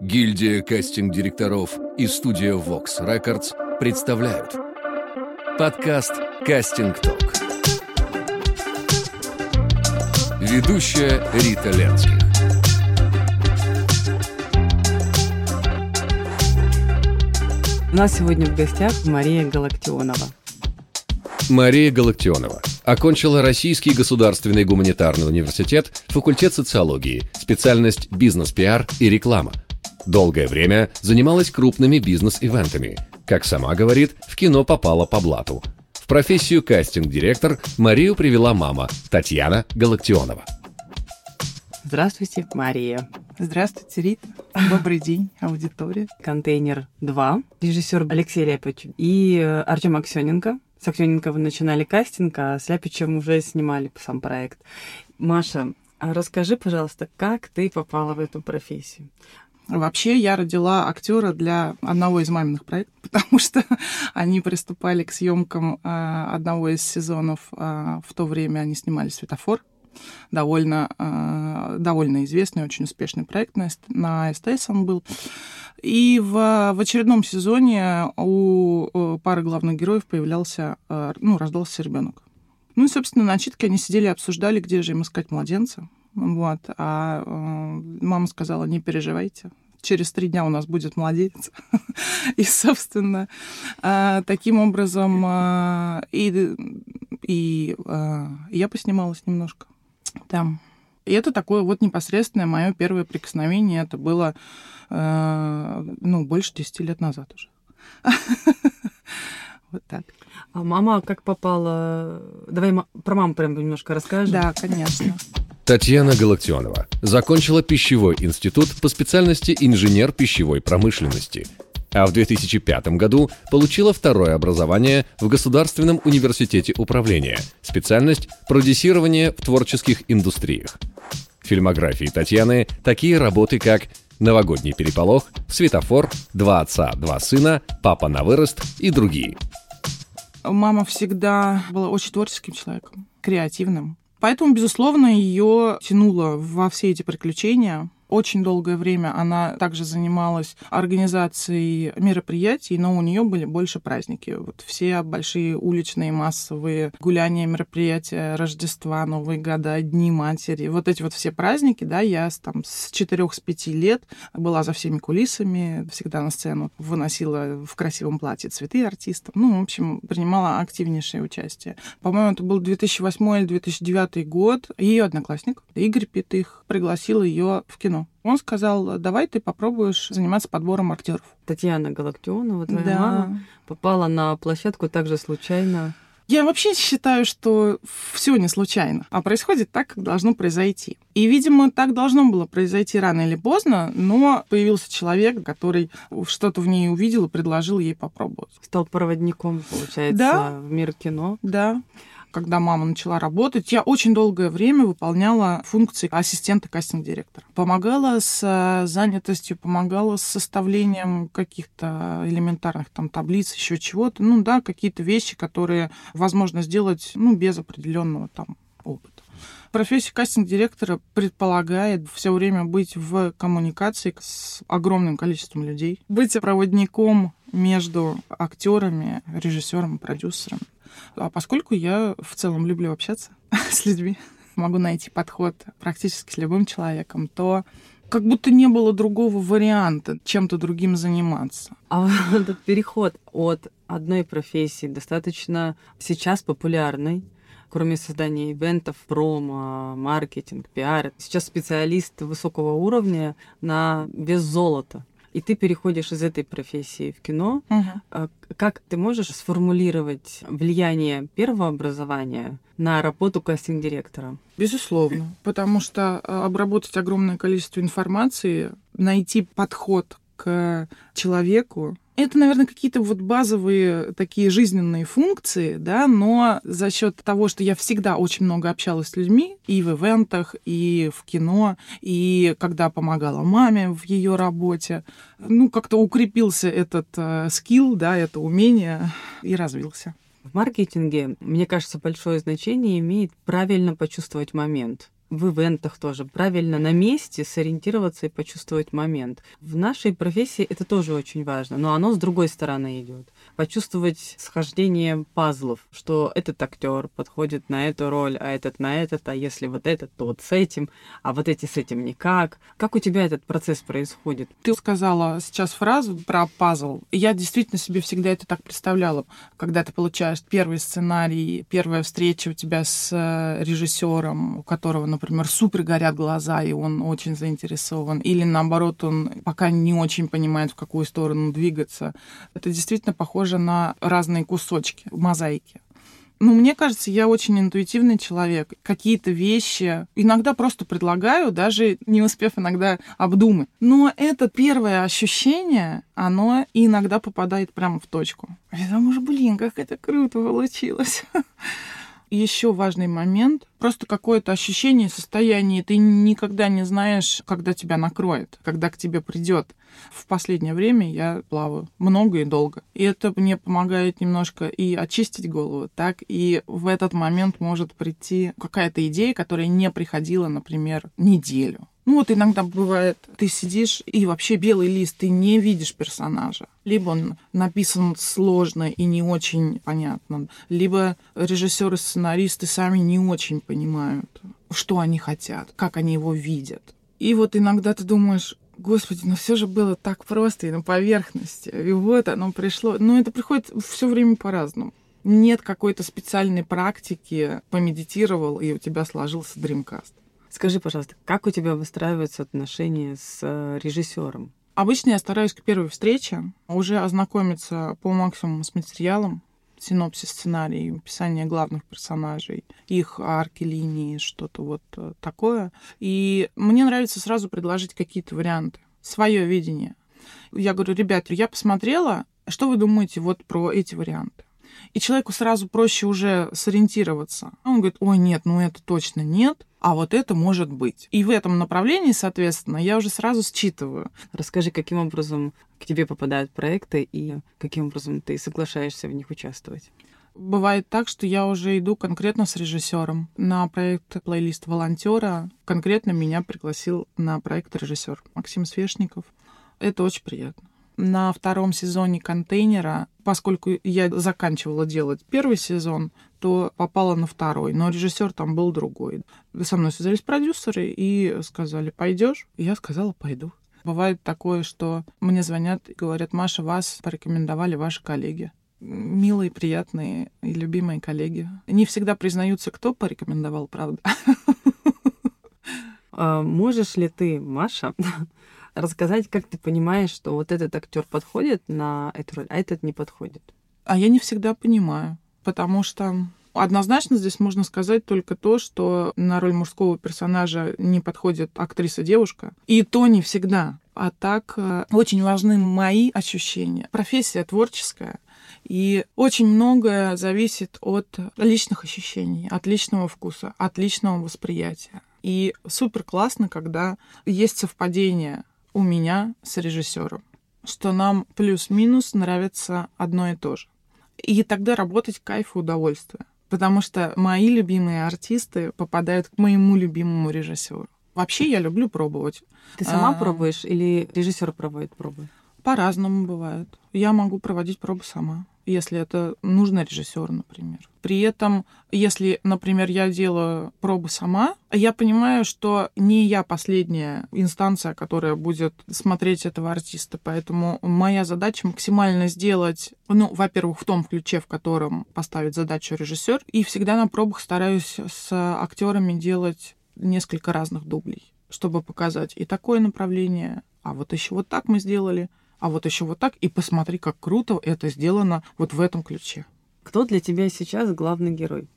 Гильдия кастинг-директоров и студия Vox Records представляют подкаст «Кастинг Ток». Ведущая Рита Ленских. У нас сегодня в гостях Мария Галактионова. Мария Галактионова окончила Российский государственный гуманитарный университет, факультет социологии, специальность бизнес-пиар и реклама. Долгое время занималась крупными бизнес-ивентами. Как сама говорит, в кино попала по блату. В профессию кастинг-директор Марию привела мама Татьяна Галактионова. Здравствуйте, Мария. Здравствуйте, Рита. Добрый день, аудитория. Контейнер 2, режиссер Алексей Ляпич и э, Артем Аксененко. С Аксененко вы начинали кастинг, а с Ляпичем уже снимали сам проект. Маша, а расскажи, пожалуйста, как ты попала в эту профессию? Вообще, я родила актера для одного из маминых проектов, потому что они приступали к съемкам э, одного из сезонов. Э, в то время они снимали «Светофор», довольно, э, довольно известный, очень успешный проект на, на СТС он был. И в, в очередном сезоне у пары главных героев появлялся, ну, рождался ребенок. Ну и, собственно, на читке они сидели и обсуждали, где же им искать младенца. Вот. А э, мама сказала, не переживайте, через три дня у нас будет младенец. и, собственно, э, таким образом э, и, и я поснималась немножко там. И это такое вот непосредственное мое первое прикосновение. Это было, ну, больше 10 лет назад уже. Вот так. А мама как попала... Давай про маму прям немножко расскажем. Да, конечно. Татьяна Галактионова закончила пищевой институт по специальности инженер пищевой промышленности – а в 2005 году получила второе образование в Государственном университете управления, специальность продюсирование в творческих индустриях. В фильмографии Татьяны такие работы, как «Новогодний переполох», «Светофор», «Два отца, два сына», «Папа на вырост» и другие. Мама всегда была очень творческим человеком, креативным. Поэтому, безусловно, ее тянуло во все эти приключения. Очень долгое время она также занималась организацией мероприятий, но у нее были больше праздники. Вот все большие уличные массовые гуляния, мероприятия Рождества, Новые года, Дни матери, вот эти вот все праздники, да, я там с четырех с пяти лет была за всеми кулисами, всегда на сцену выносила в красивом платье цветы артистам. Ну, в общем, принимала активнейшее участие. По-моему, это был 2008 или 2009 год. Ее одноклассник Игорь Петых пригласил ее в кино. Он сказал, давай ты попробуешь заниматься подбором актеров. Татьяна Галактионова, твоя да. мама, попала на площадку также случайно. Я вообще считаю, что все не случайно, а происходит так, как должно произойти. И, видимо, так должно было произойти рано или поздно, но появился человек, который что-то в ней увидел и предложил ей попробовать. Стал проводником, получается, да? в мир кино. Да когда мама начала работать, я очень долгое время выполняла функции ассистента кастинг-директора. Помогала с э, занятостью, помогала с составлением каких-то элементарных там таблиц, еще чего-то. Ну да, какие-то вещи, которые возможно сделать ну, без определенного там опыта. Профессия кастинг-директора предполагает все время быть в коммуникации с огромным количеством людей, быть проводником между актерами, режиссером, продюсером. А поскольку я в целом люблю общаться с людьми, могу найти подход практически с любым человеком, то как будто не было другого варианта чем-то другим заниматься. А этот переход от одной профессии достаточно сейчас популярной, кроме создания ивентов, промо, маркетинг, пиар, сейчас специалист высокого уровня на без золота и ты переходишь из этой профессии в кино. Угу. Как ты можешь сформулировать влияние первого образования на работу кастинг-директора? Безусловно, потому что а, обработать огромное количество информации, найти подход к человеку, это, наверное, какие-то вот базовые такие жизненные функции, да, но за счет того, что я всегда очень много общалась с людьми и в ивентах, и в кино, и когда помогала маме в ее работе, ну, как-то укрепился этот э, скилл, да, это умение и развился. В маркетинге, мне кажется, большое значение имеет правильно почувствовать момент. В ивентах тоже, правильно на месте сориентироваться и почувствовать момент. В нашей профессии это тоже очень важно, но оно с другой стороны идет. Почувствовать схождение пазлов, что этот актер подходит на эту роль, а этот на этот, а если вот этот, то вот с этим, а вот эти с этим никак. Как у тебя этот процесс происходит? Ты сказала сейчас фразу про пазл. Я действительно себе всегда это так представляла, когда ты получаешь первый сценарий, первая встреча у тебя с э, режиссером, у которого, например, супер горят глаза, и он очень заинтересован, или наоборот, он пока не очень понимает, в какую сторону двигаться. Это действительно похоже на разные кусочки мозаики. Ну, мне кажется, я очень интуитивный человек. Какие-то вещи иногда просто предлагаю, даже не успев иногда обдумать. Но это первое ощущение, оно иногда попадает прямо в точку. Я думаю, блин, как это круто получилось. еще важный момент. Просто какое-то ощущение, состояние. Ты никогда не знаешь, когда тебя накроет, когда к тебе придет. В последнее время я плаваю много и долго. И это мне помогает немножко и очистить голову, так и в этот момент может прийти какая-то идея, которая не приходила, например, неделю ну вот иногда бывает, ты сидишь и вообще белый лист, ты не видишь персонажа. Либо он написан сложно и не очень понятно, либо режиссеры, сценаристы сами не очень понимают, что они хотят, как они его видят. И вот иногда ты думаешь, Господи, но все же было так просто и на поверхности. И вот оно пришло. Но это приходит все время по-разному. Нет какой-то специальной практики, помедитировал, и у тебя сложился дримкаст. Скажи, пожалуйста, как у тебя выстраиваются отношения с э, режиссером? Обычно я стараюсь к первой встрече уже ознакомиться по максимуму с материалом, синопсис сценарий, описание главных персонажей, их арки, линии, что-то вот э, такое. И мне нравится сразу предложить какие-то варианты, свое видение. Я говорю, ребята, я посмотрела, что вы думаете вот про эти варианты? И человеку сразу проще уже сориентироваться. Он говорит, ой, нет, ну это точно нет, а вот это может быть. И в этом направлении, соответственно, я уже сразу считываю. Расскажи, каким образом к тебе попадают проекты и каким образом ты соглашаешься в них участвовать? Бывает так, что я уже иду конкретно с режиссером на проект плейлист волонтера. Конкретно меня пригласил на проект режиссер Максим Свешников. Это очень приятно на втором сезоне контейнера, поскольку я заканчивала делать первый сезон, то попала на второй, но режиссер там был другой. Со мной связались продюсеры и сказали, пойдешь? Я сказала, пойду. Бывает такое, что мне звонят и говорят, Маша, вас порекомендовали ваши коллеги. Милые, приятные и любимые коллеги. Не всегда признаются, кто порекомендовал, правда. А можешь ли ты, Маша, рассказать, как ты понимаешь, что вот этот актер подходит на эту роль, а этот не подходит? А я не всегда понимаю, потому что Однозначно здесь можно сказать только то, что на роль мужского персонажа не подходит актриса-девушка. И то не всегда. А так э, очень важны мои ощущения. Профессия творческая. И очень многое зависит от личных ощущений, от личного вкуса, от личного восприятия. И супер классно, когда есть совпадение у меня с режиссером, что нам плюс-минус нравится одно и то же. И тогда работать кайф и удовольствие. Потому что мои любимые артисты попадают к моему любимому режиссеру. Вообще я люблю пробовать. Ты сама а, пробуешь или режиссер проводит пробы? По-разному бывает. Я могу проводить пробы сама если это нужно режиссеру, например. При этом, если, например, я делаю пробы сама, я понимаю, что не я последняя инстанция, которая будет смотреть этого артиста. Поэтому моя задача максимально сделать, ну, во-первых, в том ключе, в котором поставит задачу режиссер. И всегда на пробах стараюсь с актерами делать несколько разных дублей, чтобы показать и такое направление, а вот еще вот так мы сделали — а вот еще вот так, и посмотри, как круто это сделано вот в этом ключе. Кто для тебя сейчас главный герой?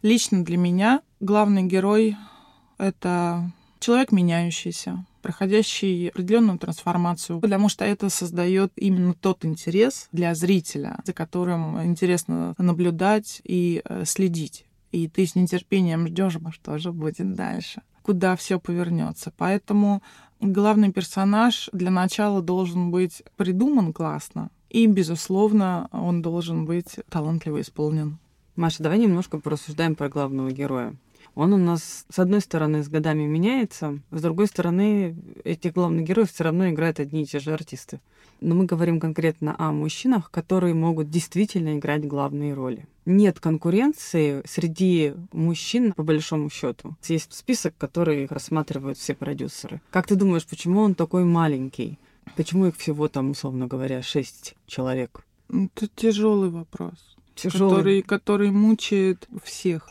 Лично для меня главный герой — это человек меняющийся, проходящий определенную трансформацию, потому что это создает именно тот интерес для зрителя, за которым интересно наблюдать и э, следить. И ты с нетерпением ждешь, что же будет дальше, куда все повернется. Поэтому главный персонаж для начала должен быть придуман классно, и, безусловно, он должен быть талантливо исполнен. Маша, давай немножко порассуждаем про главного героя. Он у нас, с одной стороны, с годами меняется, с другой стороны, этих главных героев все равно играют одни и те же артисты. Но мы говорим конкретно о мужчинах, которые могут действительно играть главные роли. Нет конкуренции среди мужчин, по большому счету. Есть список, который рассматривают все продюсеры. Как ты думаешь, почему он такой маленький? Почему их всего там, условно говоря, шесть человек? Это тяжелый вопрос. Тяжелый. Который, который мучает всех.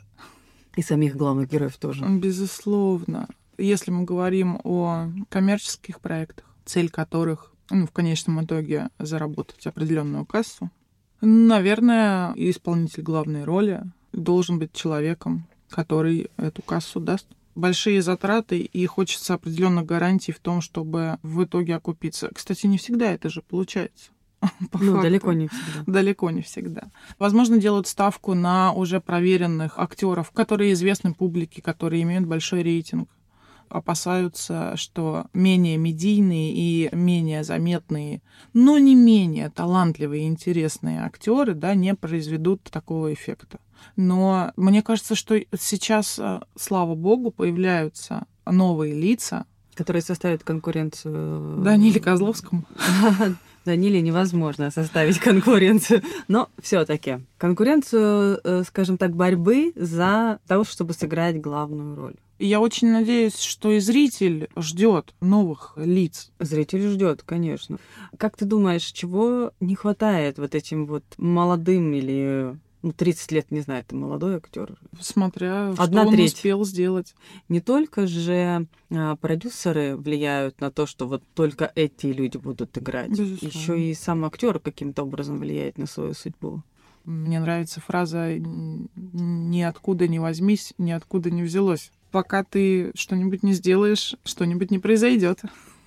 И самих главных героев тоже. Безусловно. Если мы говорим о коммерческих проектах, цель которых, ну, в конечном итоге, заработать определенную кассу, наверное, исполнитель главной роли должен быть человеком, который эту кассу даст. Большие затраты, и хочется определенных гарантий в том, чтобы в итоге окупиться. Кстати, не всегда это же получается. По ну, факту. далеко не всегда. Далеко не всегда. Возможно, делают ставку на уже проверенных актеров, которые известны публике, которые имеют большой рейтинг опасаются, что менее медийные и менее заметные, но не менее талантливые и интересные актеры да, не произведут такого эффекта. Но мне кажется, что сейчас, э, слава богу, появляются новые лица, которые составят конкуренцию Даниле Козловскому. Даниле невозможно составить конкуренцию. Но все-таки конкуренцию, э, скажем так, борьбы за того, чтобы сыграть главную роль. Я очень надеюсь, что и зритель ждет новых лиц. Зритель ждет, конечно. Как ты думаешь, чего не хватает вот этим вот молодым или ну, 30 лет, не знаю, это молодой актер. Смотря Одна что он треть. успел сделать. Не только же а, продюсеры влияют на то, что вот только эти люди будут играть. Еще и сам актер каким-то образом влияет на свою судьбу. Мне нравится фраза «ниоткуда не возьмись, ниоткуда не взялось». Пока ты что-нибудь не сделаешь, что-нибудь не произойдет.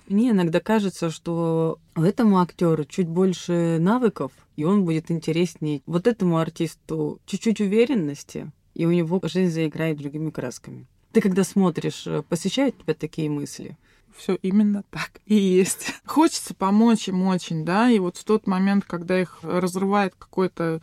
Мне иногда кажется, что этому актеру чуть больше навыков, и он будет интереснее. Вот этому артисту чуть-чуть уверенности, и у него жизнь заиграет другими красками. Ты когда смотришь, э, посещают тебя такие мысли? Все именно так и есть. Хочется помочь им очень, да, и вот в тот момент, когда их разрывает какой-то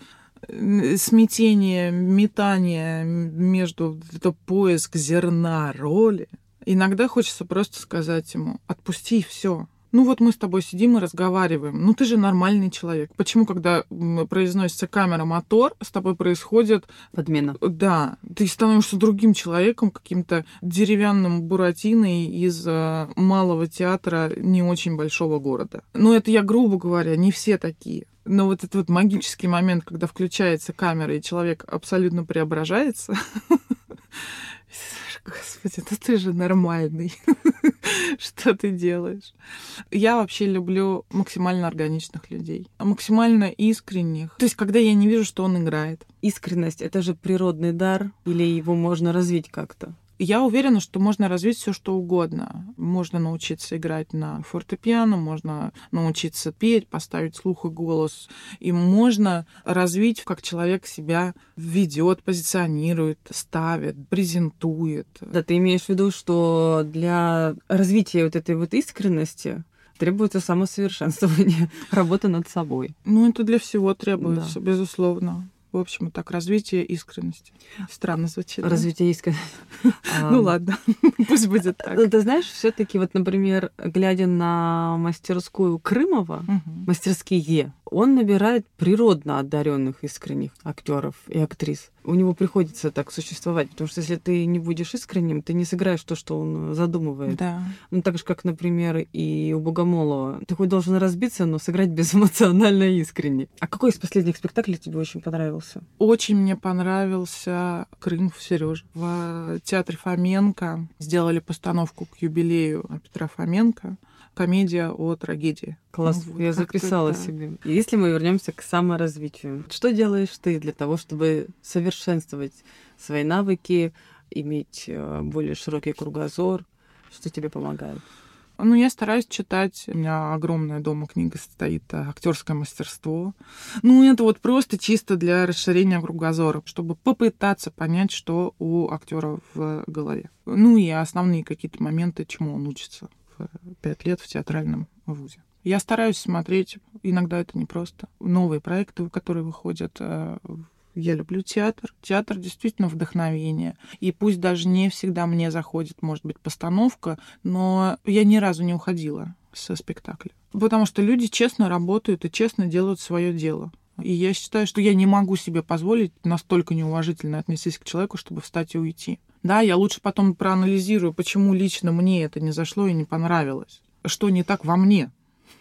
э, смятение, метание между это поиск зерна роли, Иногда хочется просто сказать ему, отпусти все. Ну вот мы с тобой сидим и разговариваем. Ну ты же нормальный человек. Почему, когда произносится камера мотор, с тобой происходит... Подмена. Да. Ты становишься другим человеком, каким-то деревянным буратиной из э, малого театра не очень большого города. Ну это я грубо говоря, не все такие. Но вот этот вот магический момент, когда включается камера, и человек абсолютно преображается, Господи, ну ты же нормальный. Что ты делаешь? Я вообще люблю максимально органичных людей, максимально искренних. То есть, когда я не вижу, что он играет. Искренность — это же природный дар, или его можно развить как-то? Я уверена, что можно развить все что угодно. Можно научиться играть на фортепиано, можно научиться петь, поставить слух и голос. И можно развить, как человек себя ведет, позиционирует, ставит, презентует. Да, ты имеешь в виду, что для развития вот этой вот искренности требуется самосовершенствование, работа над собой. Ну, это для всего требуется, да. безусловно в общем, так, развитие искренности. Странно звучит. Развитие искренности. Ну ладно, пусть будет так. Ты знаешь, все таки вот, например, глядя на мастерскую Крымова, мастерские, он набирает природно одаренных искренних актеров и актрис. У него приходится так существовать, потому что если ты не будешь искренним, ты не сыграешь то, что он задумывает. Да. Ну, так же, как, например, и у Богомолова. Ты хоть должен разбиться, но сыграть безэмоционально искренне. А какой из последних спектаклей тебе очень понравился? Очень мне понравился Крым в Сереж. В театре Фоменко сделали постановку к юбилею Петра Фоменко комедия о трагедии. Класс, ну, я записала это... себе. Если мы вернемся к саморазвитию, что делаешь ты для того, чтобы совершенствовать свои навыки, иметь э, более широкий кругозор? Что тебе помогает? Ну, я стараюсь читать. У меня огромная дома книга стоит э, актерское мастерство. Ну, это вот просто чисто для расширения кругозора, чтобы попытаться понять, что у актера в голове. Ну и основные какие-то моменты, чему он учится пять лет в театральном вузе. Я стараюсь смотреть, иногда это непросто, новые проекты, которые выходят э, Я люблю театр. Театр действительно вдохновение. И пусть даже не всегда мне заходит, может быть, постановка, но я ни разу не уходила со спектакля. Потому что люди честно работают и честно делают свое дело. И я считаю, что я не могу себе позволить настолько неуважительно отнестись к человеку, чтобы встать и уйти. Да, я лучше потом проанализирую, почему лично мне это не зашло и не понравилось. Что не так во мне,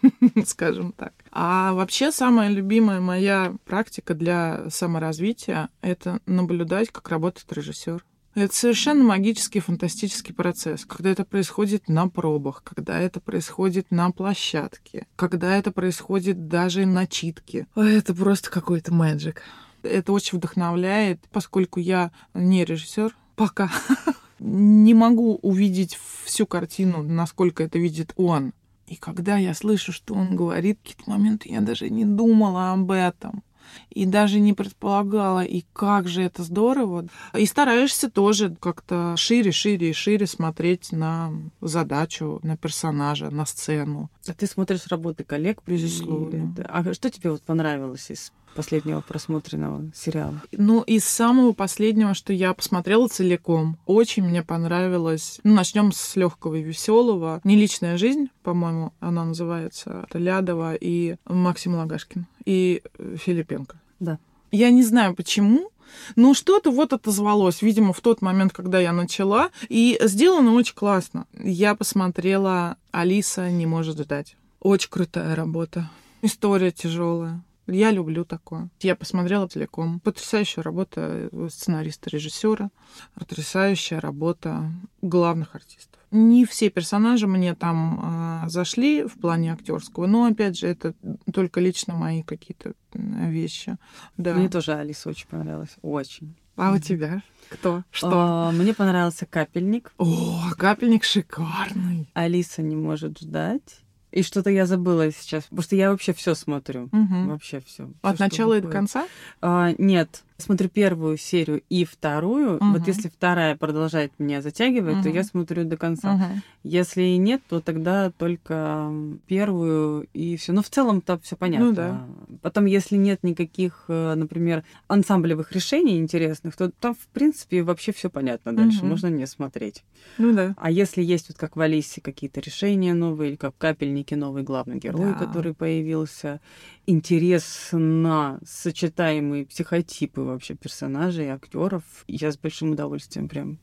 скажем так. А вообще самая любимая моя практика для саморазвития — это наблюдать, как работает режиссер. Это совершенно магический, фантастический процесс, когда это происходит на пробах, когда это происходит на площадке, когда это происходит даже на читке. Это просто какой-то мэджик. Это очень вдохновляет, поскольку я не режиссер пока. Не могу увидеть всю картину, насколько это видит он. И когда я слышу, что он говорит, какие-то моменты я даже не думала об этом. И даже не предполагала, и как же это здорово. И стараешься тоже как-то шире, шире и шире смотреть на задачу, на персонажа, на сцену. А ты смотришь работы коллег, безусловно. А что тебе вот понравилось из последнего просмотренного сериала? Ну, из самого последнего, что я посмотрела целиком, очень мне понравилось. Ну, начнем с легкого и веселого. Не личная жизнь, по-моему, она называется. Это Лядова и Максим Лагашкин. И э, Филипенко. Да. Я не знаю почему, но что-то вот отозвалось, видимо, в тот момент, когда я начала. И сделано очень классно. Я посмотрела «Алиса не может ждать». Очень крутая работа. История тяжелая. Я люблю такое. Я посмотрела целиком. Потрясающая работа сценариста, режиссера, потрясающая работа главных артистов. Не все персонажи мне там э, зашли в плане актерского, но опять же это только лично мои какие-то вещи. Да. Мне тоже Алиса очень понравилась, очень. А у тебя кто? Что? А, мне понравился капельник. О, капельник шикарный. Алиса не может ждать. И что-то я забыла сейчас, потому что я вообще все смотрю. Угу. Вообще все. От начала и до конца? А, нет, смотрю первую серию и вторую. Угу. Вот если вторая продолжает меня затягивать, угу. то я смотрю до конца. Угу. Если нет, то тогда только первую и все. Но в целом там все понятно. Ну, да. Потом, если нет никаких, э, например, ансамблевых решений интересных, то там, в принципе, вообще все понятно дальше. Угу. Можно не смотреть. Ну да. А если есть вот как в Алисе какие-то решения новые, или как в Капельнике новый главный герой, да. который появился, интерес на сочетаемые психотипы вообще персонажей, актеров. Я с большим удовольствием прям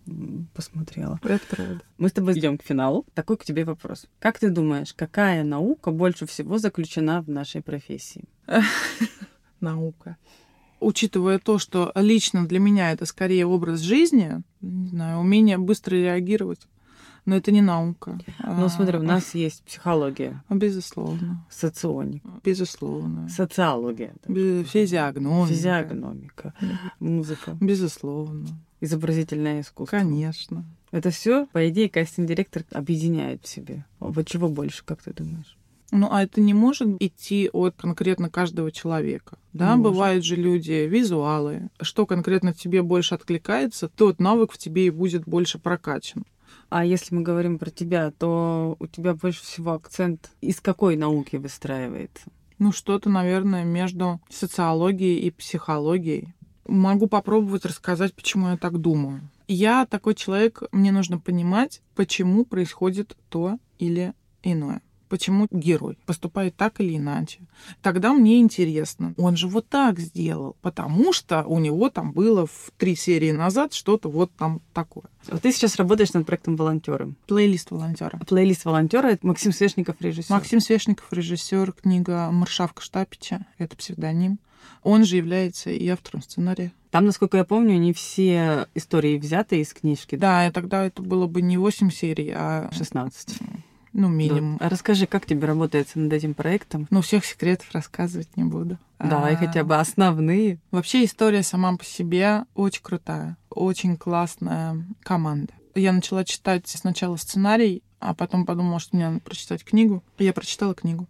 посмотрела. Это правда. Мы с тобой идем к финалу. Такой к тебе вопрос. Как ты думаешь, какая наука больше всего заключена в нашей профессии? Наука. Учитывая то, что лично для меня это скорее образ жизни, не знаю, умение быстро реагировать но это не наука. Ну, смотри, у нас есть психология. Безусловно. Соционика. Безусловно. Социология. Физиогномика. Физиогномика. Музыка. Безусловно. Изобразительное искусство. Конечно. Это все, по идее, кастинг-директор объединяет в себе. Вот чего больше, как ты думаешь? Ну, а это не может идти от конкретно каждого человека. Да, Может. бывают же люди, визуалы. Что конкретно тебе больше откликается, тот навык в тебе и будет больше прокачан. А если мы говорим про тебя, то у тебя больше всего акцент из какой науки выстраивается? Ну, что-то, наверное, между социологией и психологией. Могу попробовать рассказать, почему я так думаю. Я такой человек, мне нужно понимать, почему происходит то или иное почему герой поступает так или иначе. Тогда мне интересно, он же вот так сделал, потому что у него там было в три серии назад что-то вот там такое. Вот ты сейчас работаешь над проектом волонтеры. Плейлист волонтера. Плейлист волонтера это Максим Свешников, режиссер. Максим Свешников, режиссер, книга Маршавка Штапича, это псевдоним. Он же является и автором сценария. Там, насколько я помню, не все истории взяты из книжки. Да, и тогда это было бы не 8 серий, а 16. Ну, минимум. Да. А расскажи, как тебе работается над этим проектом? Ну, всех секретов рассказывать не буду. Давай а... хотя бы основные. Вообще история сама по себе очень крутая, очень классная команда. Я начала читать сначала сценарий, а потом подумала, что мне надо прочитать книгу. И я прочитала книгу.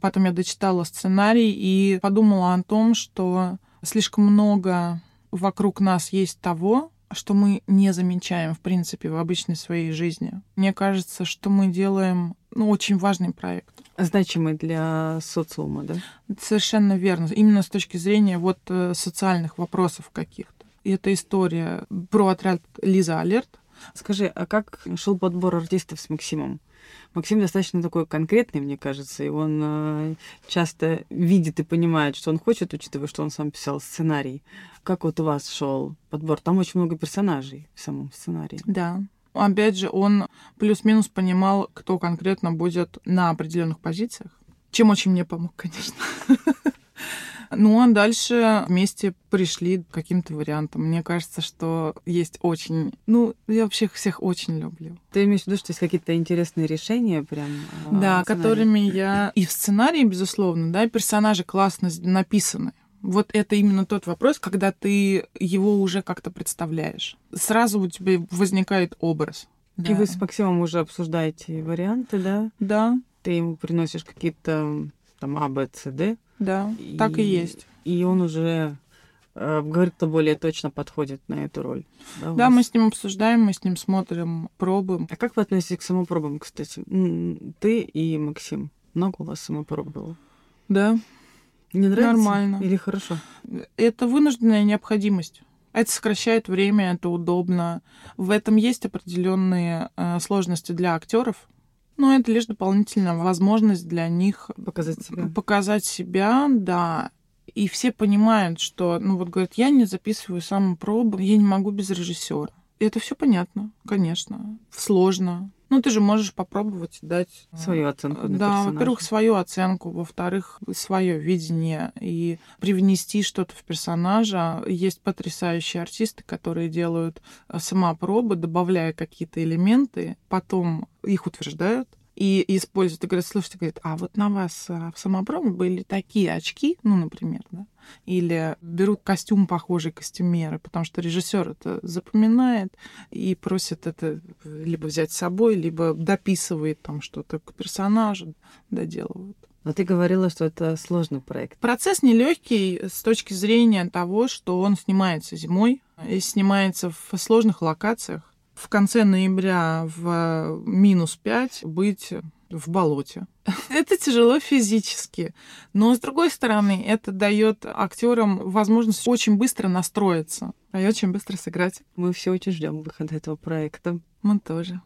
Потом я дочитала сценарий и подумала о том, что слишком много вокруг нас есть того, что мы не замечаем, в принципе, в обычной своей жизни. Мне кажется, что мы делаем ну, очень важный проект. Значимый для социума, да? Совершенно верно. Именно с точки зрения вот э, социальных вопросов каких-то. И эта история про отряд Лиза Алерт. Скажи, а как шел подбор артистов с Максимом? Максим достаточно такой конкретный, мне кажется, и он э, часто видит и понимает, что он хочет, учитывая, что он сам писал сценарий. Как вот у вас шел подбор? Там очень много персонажей в самом сценарии. Да. Опять же, он плюс-минус понимал, кто конкретно будет на определенных позициях, чем очень мне помог, конечно. Ну, а дальше вместе пришли к каким-то вариантам. Мне кажется, что есть очень... Ну, я вообще всех очень люблю. Ты имеешь в виду, что есть какие-то интересные решения прям? А, да, которыми я... И в сценарии, безусловно, да, персонажи классно написаны. Вот это именно тот вопрос, когда ты его уже как-то представляешь. Сразу у тебя возникает образ. Да. И вы с Максимом уже обсуждаете варианты, да? Да. Ты ему приносишь какие-то там А, Б, С, Д. Да, и, так и есть. И он уже э, говорит, кто более точно подходит на эту роль. Да, да мы с ним обсуждаем, мы с ним смотрим пробы. А как вы относитесь к самопробам, кстати? Ты и Максим. Много у вас самопроб было? Да. Не нравится? Нормально. Или хорошо? Это вынужденная необходимость. Это сокращает время, это удобно. В этом есть определенные э, сложности для актеров, но это лишь дополнительная возможность для них показать себя. Показать себя, да. И все понимают, что, ну вот говорят, я не записываю самопробы, я не могу без режиссера. И это все понятно, конечно. Сложно. Ну, ты же можешь попробовать дать свою оценку. Да, во-первых, свою оценку, во-вторых, свое видение и привнести что-то в персонажа. Есть потрясающие артисты, которые делают э, самопробы, добавляя какие-то элементы, потом их утверждают и используют, и говорят, слушайте, говорит, а вот на вас э, в самопробе были такие очки, ну, например, да, или берут костюм похожий костюмеры, потому что режиссер это запоминает и просит это либо взять с собой, либо дописывает там что-то к персонажу, доделывают. Но ты говорила, что это сложный проект. Процесс нелегкий с точки зрения того, что он снимается зимой и снимается в сложных локациях. В конце ноября в минус 5 быть в болоте. это тяжело физически. Но, с другой стороны, это дает актерам возможность очень быстро настроиться и очень быстро сыграть. Мы все очень ждем выхода этого проекта. Мы тоже.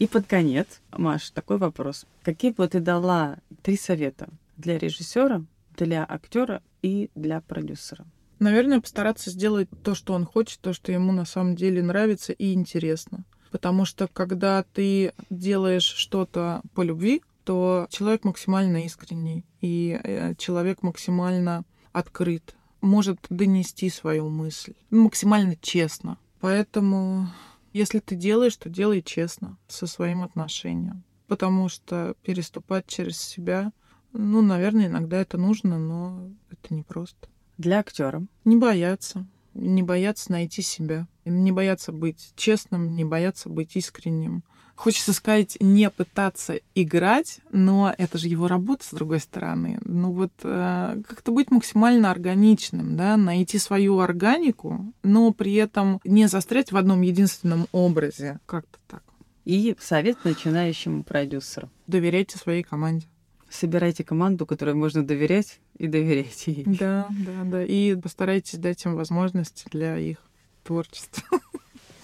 И под конец, Маш, такой вопрос. Какие бы ты дала три совета для режиссера, для актера и для продюсера? Наверное, постараться сделать то, что он хочет, то, что ему на самом деле нравится и интересно. Потому что когда ты делаешь что-то по любви, то человек максимально искренний, и э, человек максимально открыт, может донести свою мысль максимально честно. Поэтому, если ты делаешь, то делай честно со своим отношением. Потому что переступать через себя, ну, наверное, иногда это нужно, но это непросто. Для актера. Не бояться не бояться найти себя, не бояться быть честным, не бояться быть искренним. Хочется сказать, не пытаться играть, но это же его работа, с другой стороны. Ну вот э, как-то быть максимально органичным, да, найти свою органику, но при этом не застрять в одном единственном образе. Как-то так. И совет начинающему продюсеру. Доверяйте своей команде собирайте команду, которой можно доверять, и доверяйте ей. Да, да, да. И постарайтесь дать им возможности для их творчества.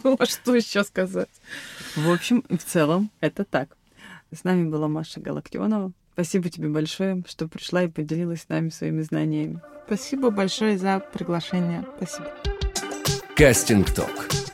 Ну, а что еще сказать? В общем и в целом это так. С нами была Маша Галактионова. Спасибо тебе большое, что пришла и поделилась с нами своими знаниями. Спасибо большое за приглашение. Спасибо. Кастинг Ток.